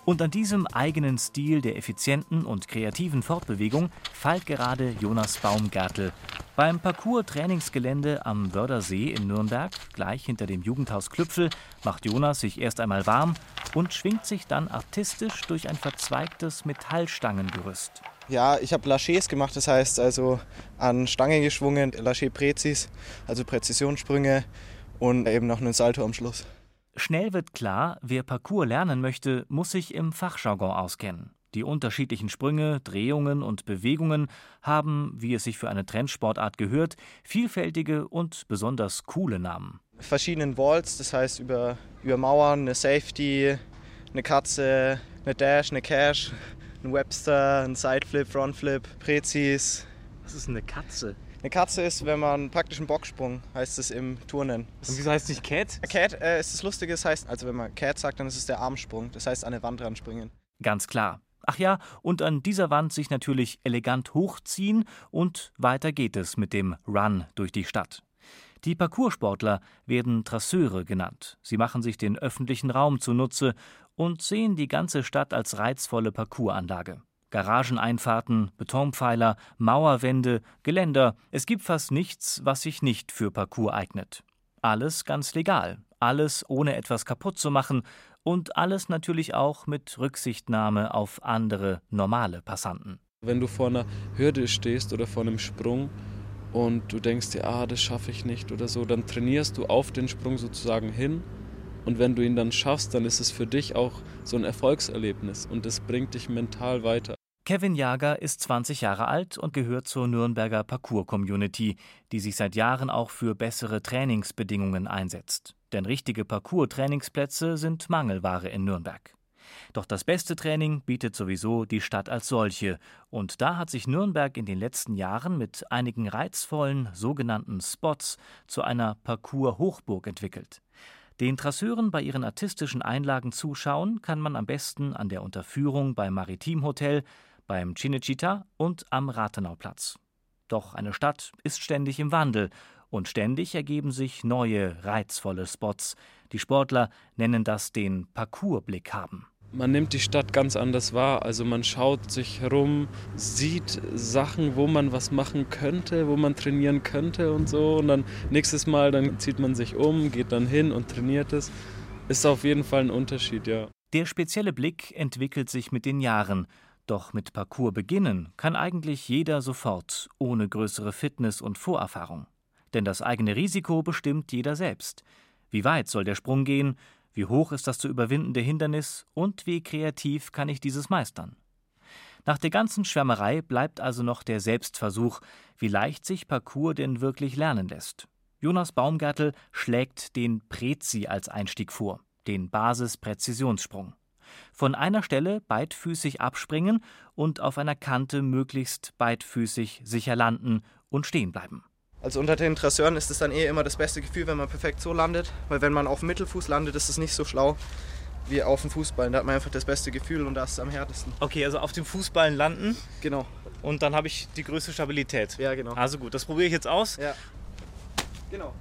Und an diesem eigenen Stil der effizienten und kreativen Fortbewegung feilt gerade Jonas Baumgartel. Beim Parcours-Trainingsgelände am Wördersee in Nürnberg, gleich hinter dem Jugendhaus Klüpfel, macht Jonas sich erst einmal warm und schwingt sich dann artistisch durch ein verzweigtes Metallstangengerüst. Ja, ich habe Lachets gemacht, das heißt also an Stange geschwungen, Lachet Präzis, also Präzisionssprünge und eben noch einen Salto am Schluss. Schnell wird klar, wer Parcours lernen möchte, muss sich im Fachjargon auskennen. Die unterschiedlichen Sprünge, Drehungen und Bewegungen haben, wie es sich für eine Trendsportart gehört, vielfältige und besonders coole Namen. Verschiedenen Walls, das heißt über, über Mauern, eine Safety, eine Katze, eine Dash, eine Cash, ein Webster, ein Sideflip, Frontflip, Prezis. Was ist eine Katze? Eine Katze ist, wenn man praktisch einen Bocksprung, heißt es im Turnen. Und wieso heißt es nicht Cat? Cat äh, ist das Lustige, das heißt, also wenn man Cat sagt, dann ist es der Armsprung. Das heißt, an eine Wand ranspringen. Ganz klar. Ach ja, und an dieser Wand sich natürlich elegant hochziehen und weiter geht es mit dem Run durch die Stadt. Die Parcoursportler werden Trasseure genannt. Sie machen sich den öffentlichen Raum zunutze und sehen die ganze Stadt als reizvolle Parcoursanlage. Garageneinfahrten, Betonpfeiler, Mauerwände, Geländer, es gibt fast nichts, was sich nicht für Parcours eignet. Alles ganz legal, alles ohne etwas kaputt zu machen und alles natürlich auch mit Rücksichtnahme auf andere normale Passanten. Wenn du vor einer Hürde stehst oder vor einem Sprung und du denkst dir, ah, das schaffe ich nicht oder so, dann trainierst du auf den Sprung sozusagen hin und wenn du ihn dann schaffst, dann ist es für dich auch so ein Erfolgserlebnis und es bringt dich mental weiter. Kevin Jager ist 20 Jahre alt und gehört zur Nürnberger Parcours-Community, die sich seit Jahren auch für bessere Trainingsbedingungen einsetzt. Denn richtige Parcours-Trainingsplätze sind Mangelware in Nürnberg. Doch das beste Training bietet sowieso die Stadt als solche. Und da hat sich Nürnberg in den letzten Jahren mit einigen reizvollen sogenannten Spots zu einer Parcours-Hochburg entwickelt. Den Trasseuren bei ihren artistischen Einlagen zuschauen kann man am besten an der Unterführung beim Maritimhotel, beim Cinecittà und am Rathenauplatz. Doch eine Stadt ist ständig im Wandel und ständig ergeben sich neue, reizvolle Spots. Die Sportler nennen das den Parcoursblick haben. Man nimmt die Stadt ganz anders wahr. Also man schaut sich herum, sieht Sachen, wo man was machen könnte, wo man trainieren könnte und so. Und dann nächstes Mal, dann zieht man sich um, geht dann hin und trainiert es. Ist auf jeden Fall ein Unterschied, ja. Der spezielle Blick entwickelt sich mit den Jahren. Doch mit Parcours beginnen kann eigentlich jeder sofort, ohne größere Fitness und Vorerfahrung. Denn das eigene Risiko bestimmt jeder selbst. Wie weit soll der Sprung gehen? Wie hoch ist das zu überwindende Hindernis? Und wie kreativ kann ich dieses meistern? Nach der ganzen Schwärmerei bleibt also noch der Selbstversuch, wie leicht sich Parcours denn wirklich lernen lässt. Jonas Baumgartel schlägt den Prezi als Einstieg vor. den Basispräzisionssprung. Von einer Stelle beidfüßig abspringen und auf einer Kante möglichst beidfüßig sicher landen und stehen bleiben. Also unter den Dresseuren ist es dann eh immer das beste Gefühl, wenn man perfekt so landet. Weil wenn man auf dem Mittelfuß landet, ist es nicht so schlau wie auf dem Fußball. Da hat man einfach das beste Gefühl und da ist es am härtesten. Okay, also auf dem Fußballen landen. Genau. Und dann habe ich die größte Stabilität. Ja, genau. Also gut, das probiere ich jetzt aus. Ja. Genau.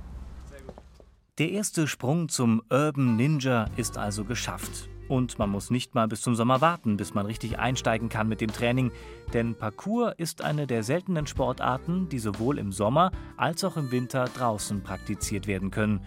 Der erste Sprung zum Urban Ninja ist also geschafft. Und man muss nicht mal bis zum Sommer warten, bis man richtig einsteigen kann mit dem Training. Denn Parkour ist eine der seltenen Sportarten, die sowohl im Sommer als auch im Winter draußen praktiziert werden können.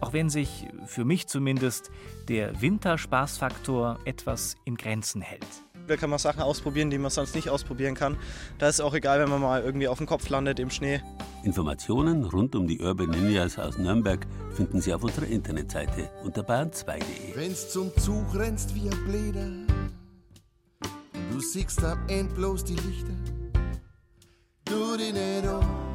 Auch wenn sich, für mich zumindest, der Winterspaßfaktor etwas in Grenzen hält. Da kann man Sachen ausprobieren, die man sonst nicht ausprobieren kann. Da ist es auch egal, wenn man mal irgendwie auf dem Kopf landet im Schnee. Informationen rund um die Urban Ninjas aus Nürnberg finden Sie auf unserer Internetseite unter bayern2.de. Wenn's zum Zug rennst wie ein Bläder und du siehst am End bloß die Lichter, du die nicht an,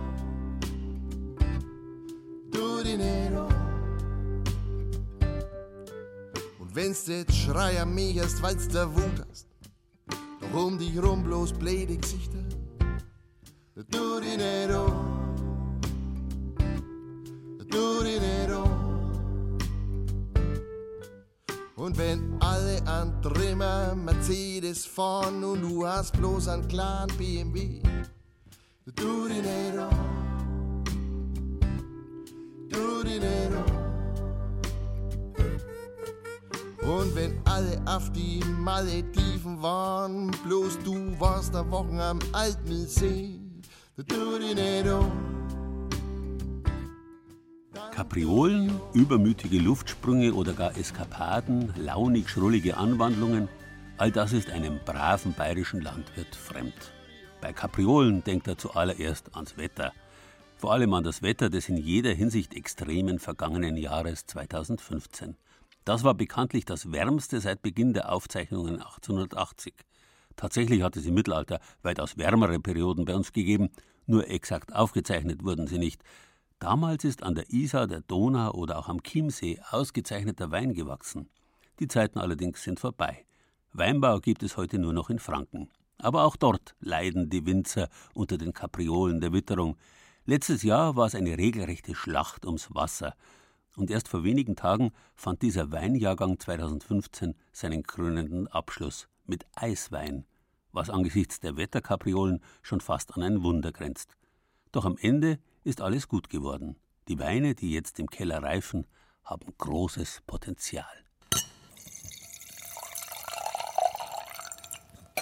wenn's jetzt Schreier mechst, weil's der Wut hast, doch um dich rum bloß blöde Gesichter, du die nicht an, du die nicht an. Und wenn alle an Trimmer Mercedes fahren und du hast bloß einen kleinen BMW, du du die nicht an. Und wenn alle auf die Malediven waren, bloß du warst da Wochen am nicht an. Kapriolen, übermütige Luftsprünge oder gar Eskapaden, launig schrullige Anwandlungen, all das ist einem braven bayerischen Landwirt fremd. Bei Kapriolen denkt er zuallererst ans Wetter. Vor allem an das Wetter des in jeder Hinsicht extremen vergangenen Jahres 2015. Das war bekanntlich das wärmste seit Beginn der Aufzeichnungen 1880. Tatsächlich hat es im Mittelalter weitaus wärmere Perioden bei uns gegeben, nur exakt aufgezeichnet wurden sie nicht. Damals ist an der Isar, der Donau oder auch am Chiemsee ausgezeichneter Wein gewachsen. Die Zeiten allerdings sind vorbei. Weinbau gibt es heute nur noch in Franken. Aber auch dort leiden die Winzer unter den Kapriolen der Witterung. Letztes Jahr war es eine regelrechte Schlacht ums Wasser. Und erst vor wenigen Tagen fand dieser Weinjahrgang 2015 seinen krönenden Abschluss mit Eiswein, was angesichts der Wetterkapriolen schon fast an ein Wunder grenzt. Doch am Ende ist alles gut geworden. Die Weine, die jetzt im Keller reifen, haben großes Potenzial.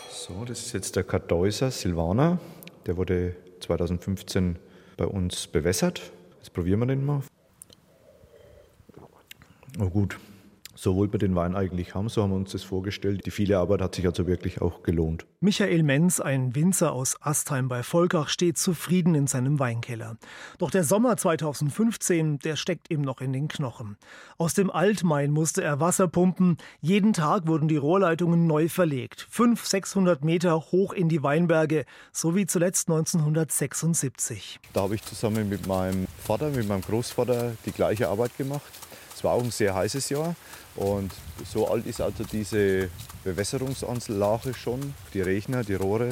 So, das ist jetzt der Kartäuser Silvaner. Der wurde 2015 bei uns bewässert. Jetzt probieren wir den mal. Oh gut, so wollte man den Wein eigentlich haben, so haben wir uns das vorgestellt. Die viele Arbeit hat sich also wirklich auch gelohnt. Michael Menz, ein Winzer aus Astheim bei Volkach, steht zufrieden in seinem Weinkeller. Doch der Sommer 2015, der steckt ihm noch in den Knochen. Aus dem Altmain musste er Wasser pumpen. Jeden Tag wurden die Rohrleitungen neu verlegt. 500, 600 Meter hoch in die Weinberge, so wie zuletzt 1976. Da habe ich zusammen mit meinem Vater, mit meinem Großvater die gleiche Arbeit gemacht. Es war auch ein sehr heißes Jahr und so alt ist also diese Bewässerungsanlage schon. Die Regner, die Rohre,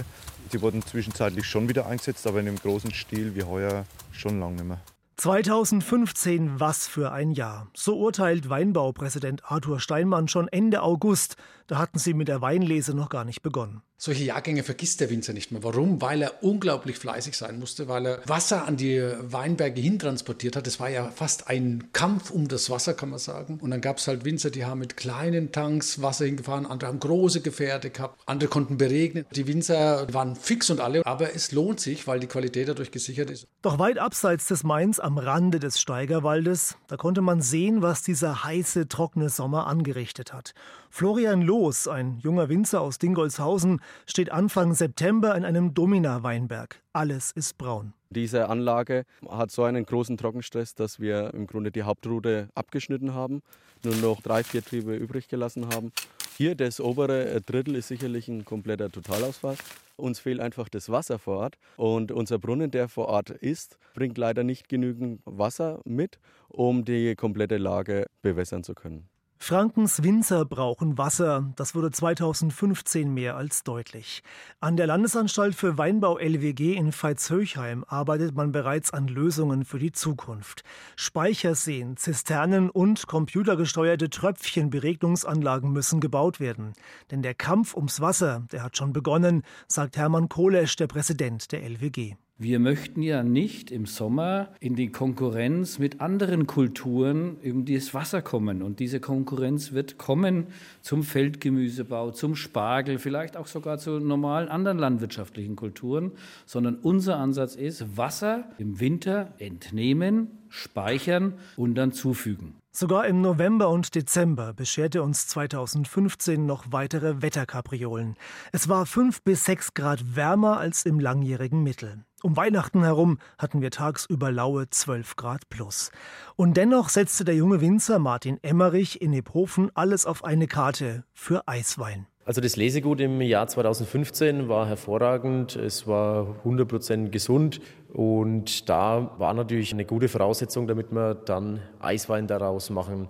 die wurden zwischenzeitlich schon wieder eingesetzt, aber in einem großen Stil wie heuer schon lange nicht mehr. 2015, was für ein Jahr. So urteilt Weinbaupräsident Arthur Steinmann schon Ende August. Da hatten sie mit der Weinlese noch gar nicht begonnen. Solche Jahrgänge vergisst der Winzer nicht mehr. Warum? Weil er unglaublich fleißig sein musste, weil er Wasser an die Weinberge hintransportiert hat. Es war ja fast ein Kampf um das Wasser, kann man sagen. Und dann gab es halt Winzer, die haben mit kleinen Tanks Wasser hingefahren, andere haben große Gefährte gehabt, andere konnten beregnen. Die Winzer waren fix und alle, aber es lohnt sich, weil die Qualität dadurch gesichert ist. Doch weit abseits des Mains am Rande des Steigerwaldes, da konnte man sehen, was dieser heiße, trockene Sommer angerichtet hat. Florian Loos, ein junger Winzer aus Dingolshausen, steht Anfang September in einem Domina-Weinberg. Alles ist braun. Diese Anlage hat so einen großen Trockenstress, dass wir im Grunde die Hauptroute abgeschnitten haben, nur noch drei, vier Triebe übrig gelassen haben. Hier das obere Drittel ist sicherlich ein kompletter Totalausfall. Uns fehlt einfach das Wasser vor Ort und unser Brunnen, der vor Ort ist, bringt leider nicht genügend Wasser mit, um die komplette Lage bewässern zu können. Frankens Winzer brauchen Wasser. Das wurde 2015 mehr als deutlich. An der Landesanstalt für Weinbau LWG in Veitshöchheim arbeitet man bereits an Lösungen für die Zukunft. Speicherseen, Zisternen und computergesteuerte Tröpfchenberegnungsanlagen müssen gebaut werden. Denn der Kampf ums Wasser, der hat schon begonnen, sagt Hermann Kohlesch, der Präsident der LWG. Wir möchten ja nicht im Sommer in die Konkurrenz mit anderen Kulturen um das Wasser kommen. Und diese Konkurrenz wird kommen zum Feldgemüsebau, zum Spargel, vielleicht auch sogar zu normalen anderen landwirtschaftlichen Kulturen. Sondern unser Ansatz ist, Wasser im Winter entnehmen, speichern und dann zufügen. Sogar im November und Dezember bescherte uns 2015 noch weitere Wetterkapriolen. Es war fünf bis sechs Grad wärmer als im langjährigen Mittel. Um Weihnachten herum hatten wir tagsüber laue 12 Grad plus. Und dennoch setzte der junge Winzer Martin Emmerich in Ebhofen alles auf eine Karte für Eiswein. Also das Lesegut im Jahr 2015 war hervorragend, es war 100% gesund und da war natürlich eine gute Voraussetzung, damit man dann Eiswein daraus machen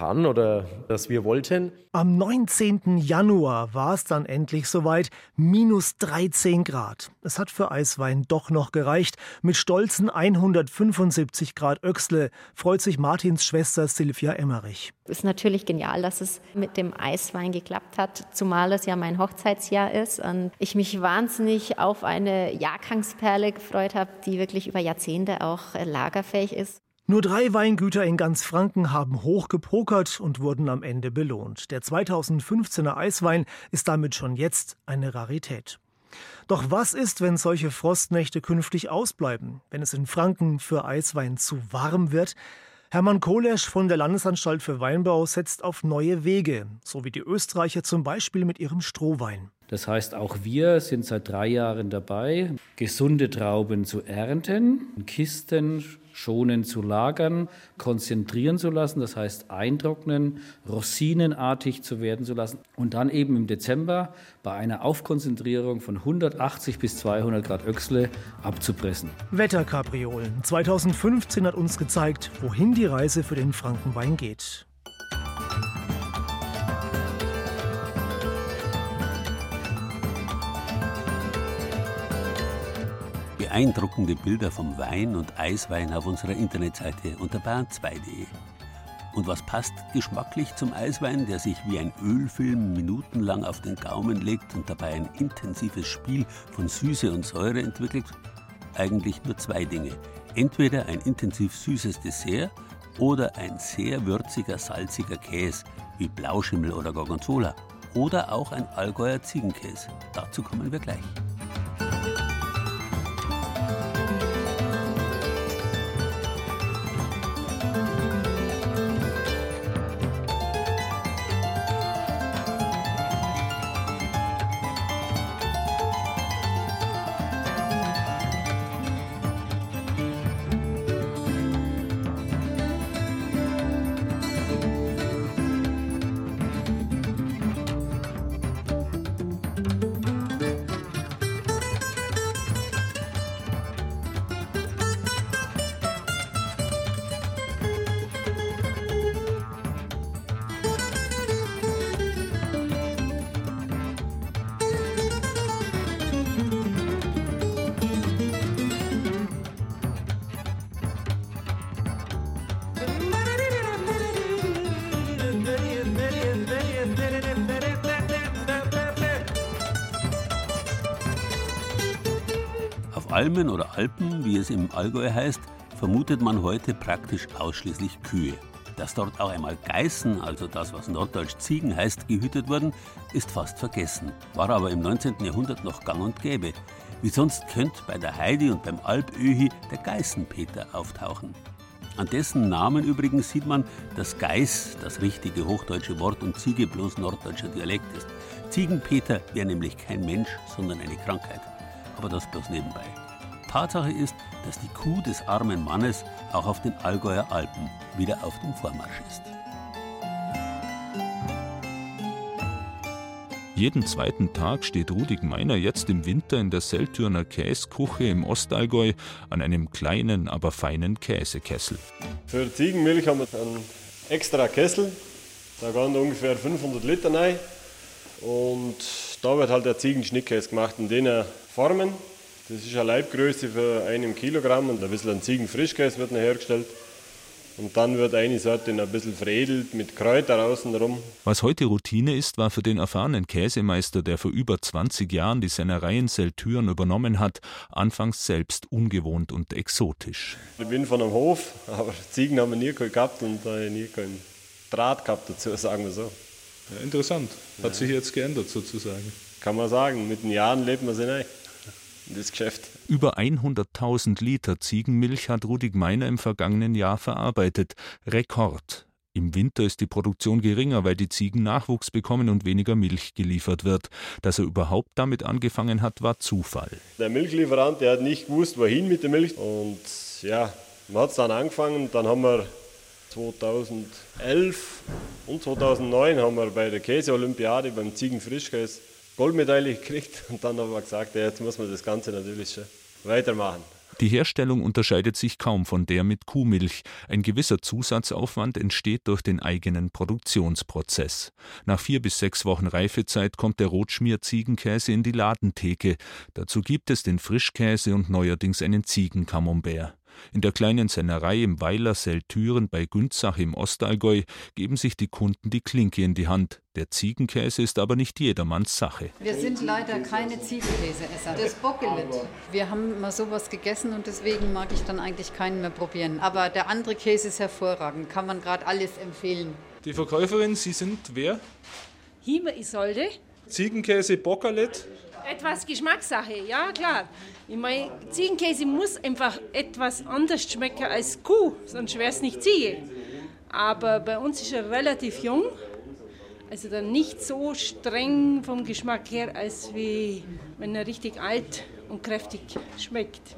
oder das wir wollten. Am 19. Januar war es dann endlich soweit, minus 13 Grad. Es hat für Eiswein doch noch gereicht. Mit stolzen 175 Grad Öxle freut sich Martins Schwester Silvia Emmerich. Es ist natürlich genial, dass es mit dem Eiswein geklappt hat, zumal es ja mein Hochzeitsjahr ist und ich mich wahnsinnig auf eine Jahrgangsperle gefreut habe, die wirklich über Jahrzehnte auch lagerfähig ist. Nur drei Weingüter in ganz Franken haben hoch gepokert und wurden am Ende belohnt. Der 2015er Eiswein ist damit schon jetzt eine Rarität. Doch was ist, wenn solche Frostnächte künftig ausbleiben, wenn es in Franken für Eiswein zu warm wird? Hermann Kohlesch von der Landesanstalt für Weinbau setzt auf neue Wege, so wie die Österreicher zum Beispiel mit ihrem Strohwein. Das heißt, auch wir sind seit drei Jahren dabei, gesunde Trauben zu ernten, Kisten schonend zu lagern, konzentrieren zu lassen, das heißt eintrocknen, rosinenartig zu werden zu lassen und dann eben im Dezember bei einer Aufkonzentrierung von 180 bis 200 Grad Öchsle abzupressen. Wetterkapriolen 2015 hat uns gezeigt, wohin die Reise für den Frankenwein geht. Beeindruckende Bilder vom Wein und Eiswein auf unserer Internetseite unter bayern2.de. Und was passt geschmacklich zum Eiswein, der sich wie ein Ölfilm minutenlang auf den Gaumen legt und dabei ein intensives Spiel von Süße und Säure entwickelt? Eigentlich nur zwei Dinge. Entweder ein intensiv süßes Dessert oder ein sehr würziger, salziger Käse wie Blauschimmel oder Gorgonzola. Oder auch ein Allgäuer Ziegenkäse. Dazu kommen wir gleich. Almen oder Alpen, wie es im Allgäu heißt, vermutet man heute praktisch ausschließlich Kühe. Dass dort auch einmal Geißen, also das, was norddeutsch Ziegen heißt, gehütet wurden, ist fast vergessen, war aber im 19. Jahrhundert noch gang und gäbe. Wie sonst könnte bei der Heidi und beim Alpöhi der Geißenpeter auftauchen. An dessen Namen übrigens sieht man, dass Geiß das richtige hochdeutsche Wort und Ziege bloß norddeutscher Dialekt ist. Ziegenpeter wäre nämlich kein Mensch, sondern eine Krankheit. Aber das bloß nebenbei. Tatsache ist, dass die Kuh des armen Mannes auch auf den Allgäuer Alpen wieder auf dem Vormarsch ist. Jeden zweiten Tag steht Rudi Meiner jetzt im Winter in der Seltürner Käsekuche im Ostallgäu an einem kleinen, aber feinen Käsekessel. Für Ziegenmilch haben wir einen extra Kessel. Da gehen ungefähr 500 Liter rein. Und da wird halt der Ziegenschnittkäse gemacht in den Formen. Das ist eine Leibgröße für einen Kilogramm und ein bisschen ein Ziegenfrischkäse wird noch hergestellt. Und dann wird eine Sorte ein bisschen veredelt mit Kräutern außenrum. Was heute Routine ist, war für den erfahrenen Käsemeister, der vor über 20 Jahren die Sennerei in Seltüren übernommen hat, anfangs selbst ungewohnt und exotisch. Ich bin von einem Hof, aber Ziegen haben wir nie gehabt und äh, nie keinen Draht gehabt dazu, sagen wir so. Ja, interessant. Hat ja. sich jetzt geändert sozusagen. Kann man sagen. Mit den Jahren lebt man sich ein in das Geschäft. Über 100.000 Liter Ziegenmilch hat Rudi Gmeiner im vergangenen Jahr verarbeitet. Rekord. Im Winter ist die Produktion geringer, weil die Ziegen Nachwuchs bekommen und weniger Milch geliefert wird. Dass er überhaupt damit angefangen hat, war Zufall. Der Milchlieferant, der hat nicht gewusst, wohin mit der Milch. Und ja, man hat es dann angefangen. Dann haben wir 2011 und 2009 haben wir bei der Käseolympiade beim Ziegenfrischkäse Goldmedaille gekriegt und dann haben wir gesagt, ja, jetzt muss man das Ganze natürlich weitermachen. Die Herstellung unterscheidet sich kaum von der mit Kuhmilch. Ein gewisser Zusatzaufwand entsteht durch den eigenen Produktionsprozess. Nach vier bis sechs Wochen Reifezeit kommt der Rotschmier-Ziegenkäse in die Ladentheke. Dazu gibt es den Frischkäse und neuerdings einen Ziegencamembert. In der kleinen Sennerei im Weiler Seltüren bei Günzach im Ostallgäu geben sich die Kunden die Klinke in die Hand. Der Ziegenkäse ist aber nicht jedermanns Sache. Wir sind leider keine Ziegenkäseesser. Das Bockelet. Wir haben mal sowas gegessen und deswegen mag ich dann eigentlich keinen mehr probieren. Aber der andere Käse ist hervorragend. Kann man gerade alles empfehlen. Die Verkäuferin, Sie sind wer? Hime Isolde. Ziegenkäse Bockelet. Etwas Geschmackssache, ja klar. Ich meine, Ziegenkäse muss einfach etwas anders schmecken als Kuh, sonst wäre es nicht Ziege. Aber bei uns ist er relativ jung, also dann nicht so streng vom Geschmack her, als wie wenn er richtig alt und kräftig schmeckt.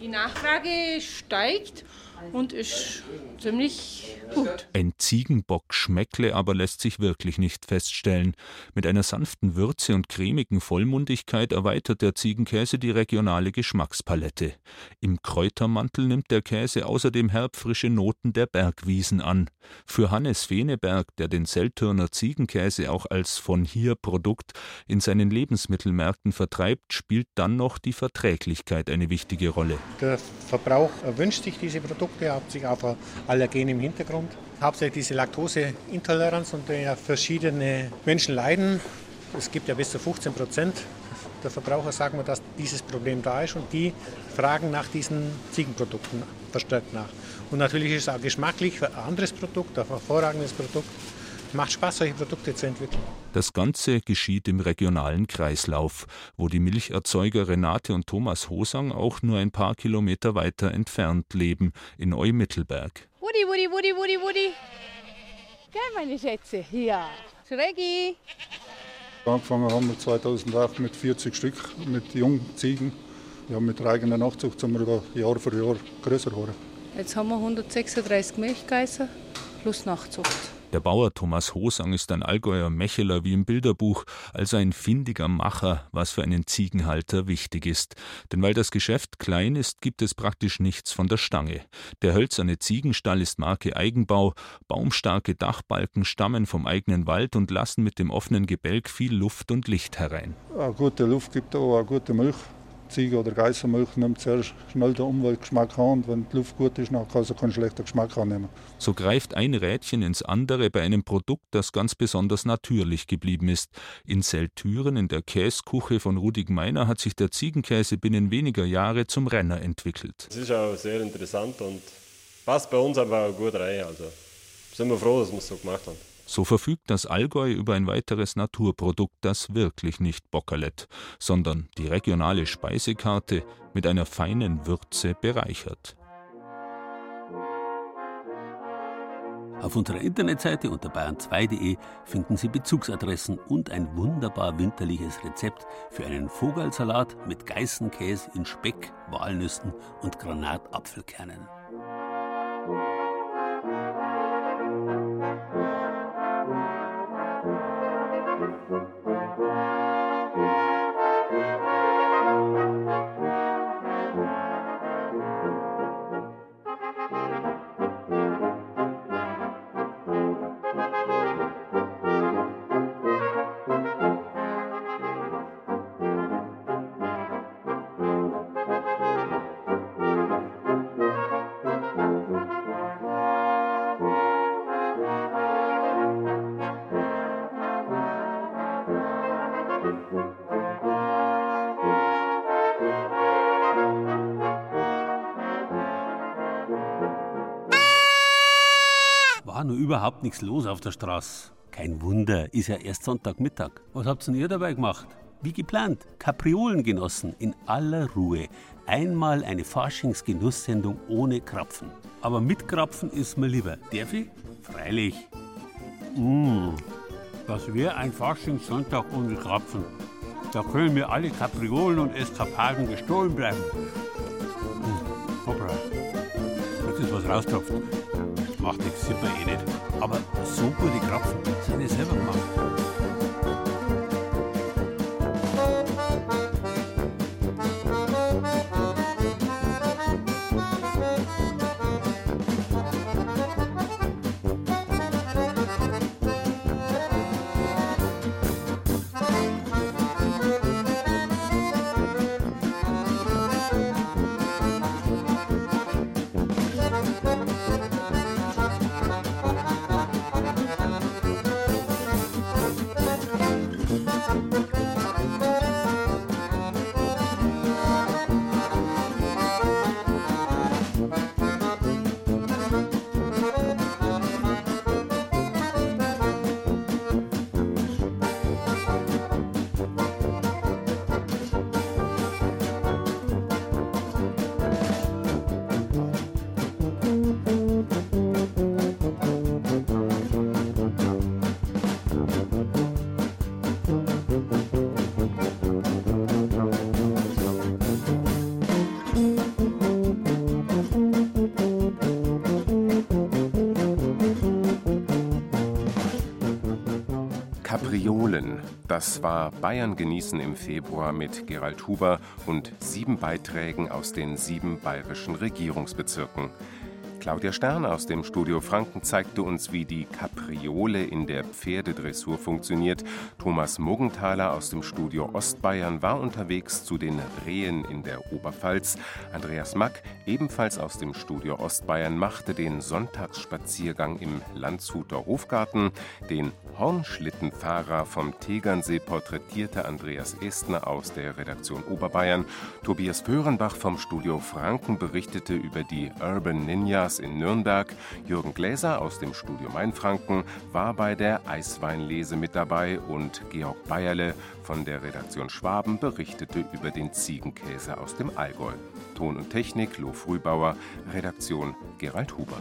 Die Nachfrage steigt und ist ziemlich gut. Ein Ziegenbock schmeckle aber lässt sich wirklich nicht feststellen. Mit einer sanften Würze und cremigen Vollmundigkeit erweitert der Ziegenkäse die regionale Geschmackspalette. Im Kräutermantel nimmt der Käse außerdem herbfrische Noten der Bergwiesen an. Für Hannes Feneberg, der den Seltürner Ziegenkäse auch als von hier Produkt in seinen Lebensmittelmärkten vertreibt, spielt dann noch die Verträglichkeit eine wichtige Rolle. Der Verbrauch wünscht sich diese Produkte, hat sich auf Allergene im Hintergrund. Hauptsächlich diese Laktoseintoleranz, unter der verschiedene Menschen leiden. Es gibt ja bis zu 15 Prozent der Verbraucher sagen wir, dass dieses Problem da ist und die fragen nach diesen Ziegenprodukten verstärkt nach. Und natürlich ist es auch geschmacklich ein anderes Produkt, ein hervorragendes Produkt. Macht Spaß, solche Produkte zu entwickeln. Das Ganze geschieht im regionalen Kreislauf, wo die Milcherzeuger Renate und Thomas Hosang auch nur ein paar Kilometer weiter entfernt leben, in Eumittelberg. Woody, Woody, Woody, Woody, Woody. Gell, meine Schätze? Ja. Schrägi. Angefangen haben wir 2008 mit 40 Stück, mit Jungziegen. Ja, mit der eigenen Nachzucht sind wir über Jahr für Jahr größer geworden. Jetzt haben wir 136 Milchgeißer plus Nachzucht. Der Bauer Thomas Hosang ist ein Allgäuer Mecheler wie im Bilderbuch, also ein findiger Macher, was für einen Ziegenhalter wichtig ist. Denn weil das Geschäft klein ist, gibt es praktisch nichts von der Stange. Der hölzerne Ziegenstall ist Marke Eigenbau, baumstarke Dachbalken stammen vom eigenen Wald und lassen mit dem offenen Gebälk viel Luft und Licht herein. Eine gute Luft gibt auch eine gute Milch. Ziege- oder Geißermilch nimmt sehr schnell den Umweltgeschmack an und wenn die Luft gut ist, dann kann sie keinen schlechten Geschmack annehmen. So greift ein Rädchen ins andere bei einem Produkt, das ganz besonders natürlich geblieben ist. In Seltüren in der Käsekuche von Rudi Gmeiner hat sich der Ziegenkäse binnen weniger Jahre zum Renner entwickelt. Das ist auch sehr interessant und passt bei uns einfach gut rein. Also sind wir froh, dass wir es so gemacht haben. So verfügt das Allgäu über ein weiteres Naturprodukt, das wirklich nicht Bockerlet, sondern die regionale Speisekarte mit einer feinen Würze bereichert. Auf unserer Internetseite unter bayern2.de finden Sie Bezugsadressen und ein wunderbar winterliches Rezept für einen Vogelsalat mit Geißenkäse in Speck, Walnüssen und Granatapfelkernen. Überhaupt nichts los auf der Straße. Kein Wunder, ist ja erst Sonntagmittag. Was habt denn ihr dabei gemacht? Wie geplant, Kapriolen genossen, in aller Ruhe. Einmal eine Faschingsgenusssendung ohne Krapfen. Aber mit Krapfen ist mir lieber. Darf ich? Freilich. Mmh, das wäre ein Faschingssonntag ohne Krapfen. Da können mir alle Kapriolen und Eskapaden gestohlen bleiben. Mmh, hoppla. Jetzt ist was rausgetropft. Macht nichts, sieht man eh nicht. Aber so gute Krapfen sind ich selber gemacht. Das war Bayern genießen im Februar mit Gerald Huber und sieben Beiträgen aus den sieben bayerischen Regierungsbezirken. Claudia Stern aus dem Studio Franken zeigte uns, wie die Kapriole in der Pferdedressur funktioniert. Thomas Muggenthaler aus dem Studio Ostbayern war unterwegs zu den Rehen in der Oberpfalz. Andreas Mack, ebenfalls aus dem Studio Ostbayern, machte den Sonntagsspaziergang im Landshuter Hofgarten. Den Hornschlittenfahrer vom Tegernsee porträtierte Andreas Estner aus der Redaktion Oberbayern. Tobias Föhrenbach vom Studio Franken berichtete über die Urban Ninjas in Nürnberg. Jürgen Gläser aus dem Studio Mainfranken war bei der Eisweinlese mit dabei und Georg Bayerle von der Redaktion Schwaben berichtete über den Ziegenkäse aus dem Allgäu. Ton und Technik Lo Frühbauer, Redaktion Gerald Huber.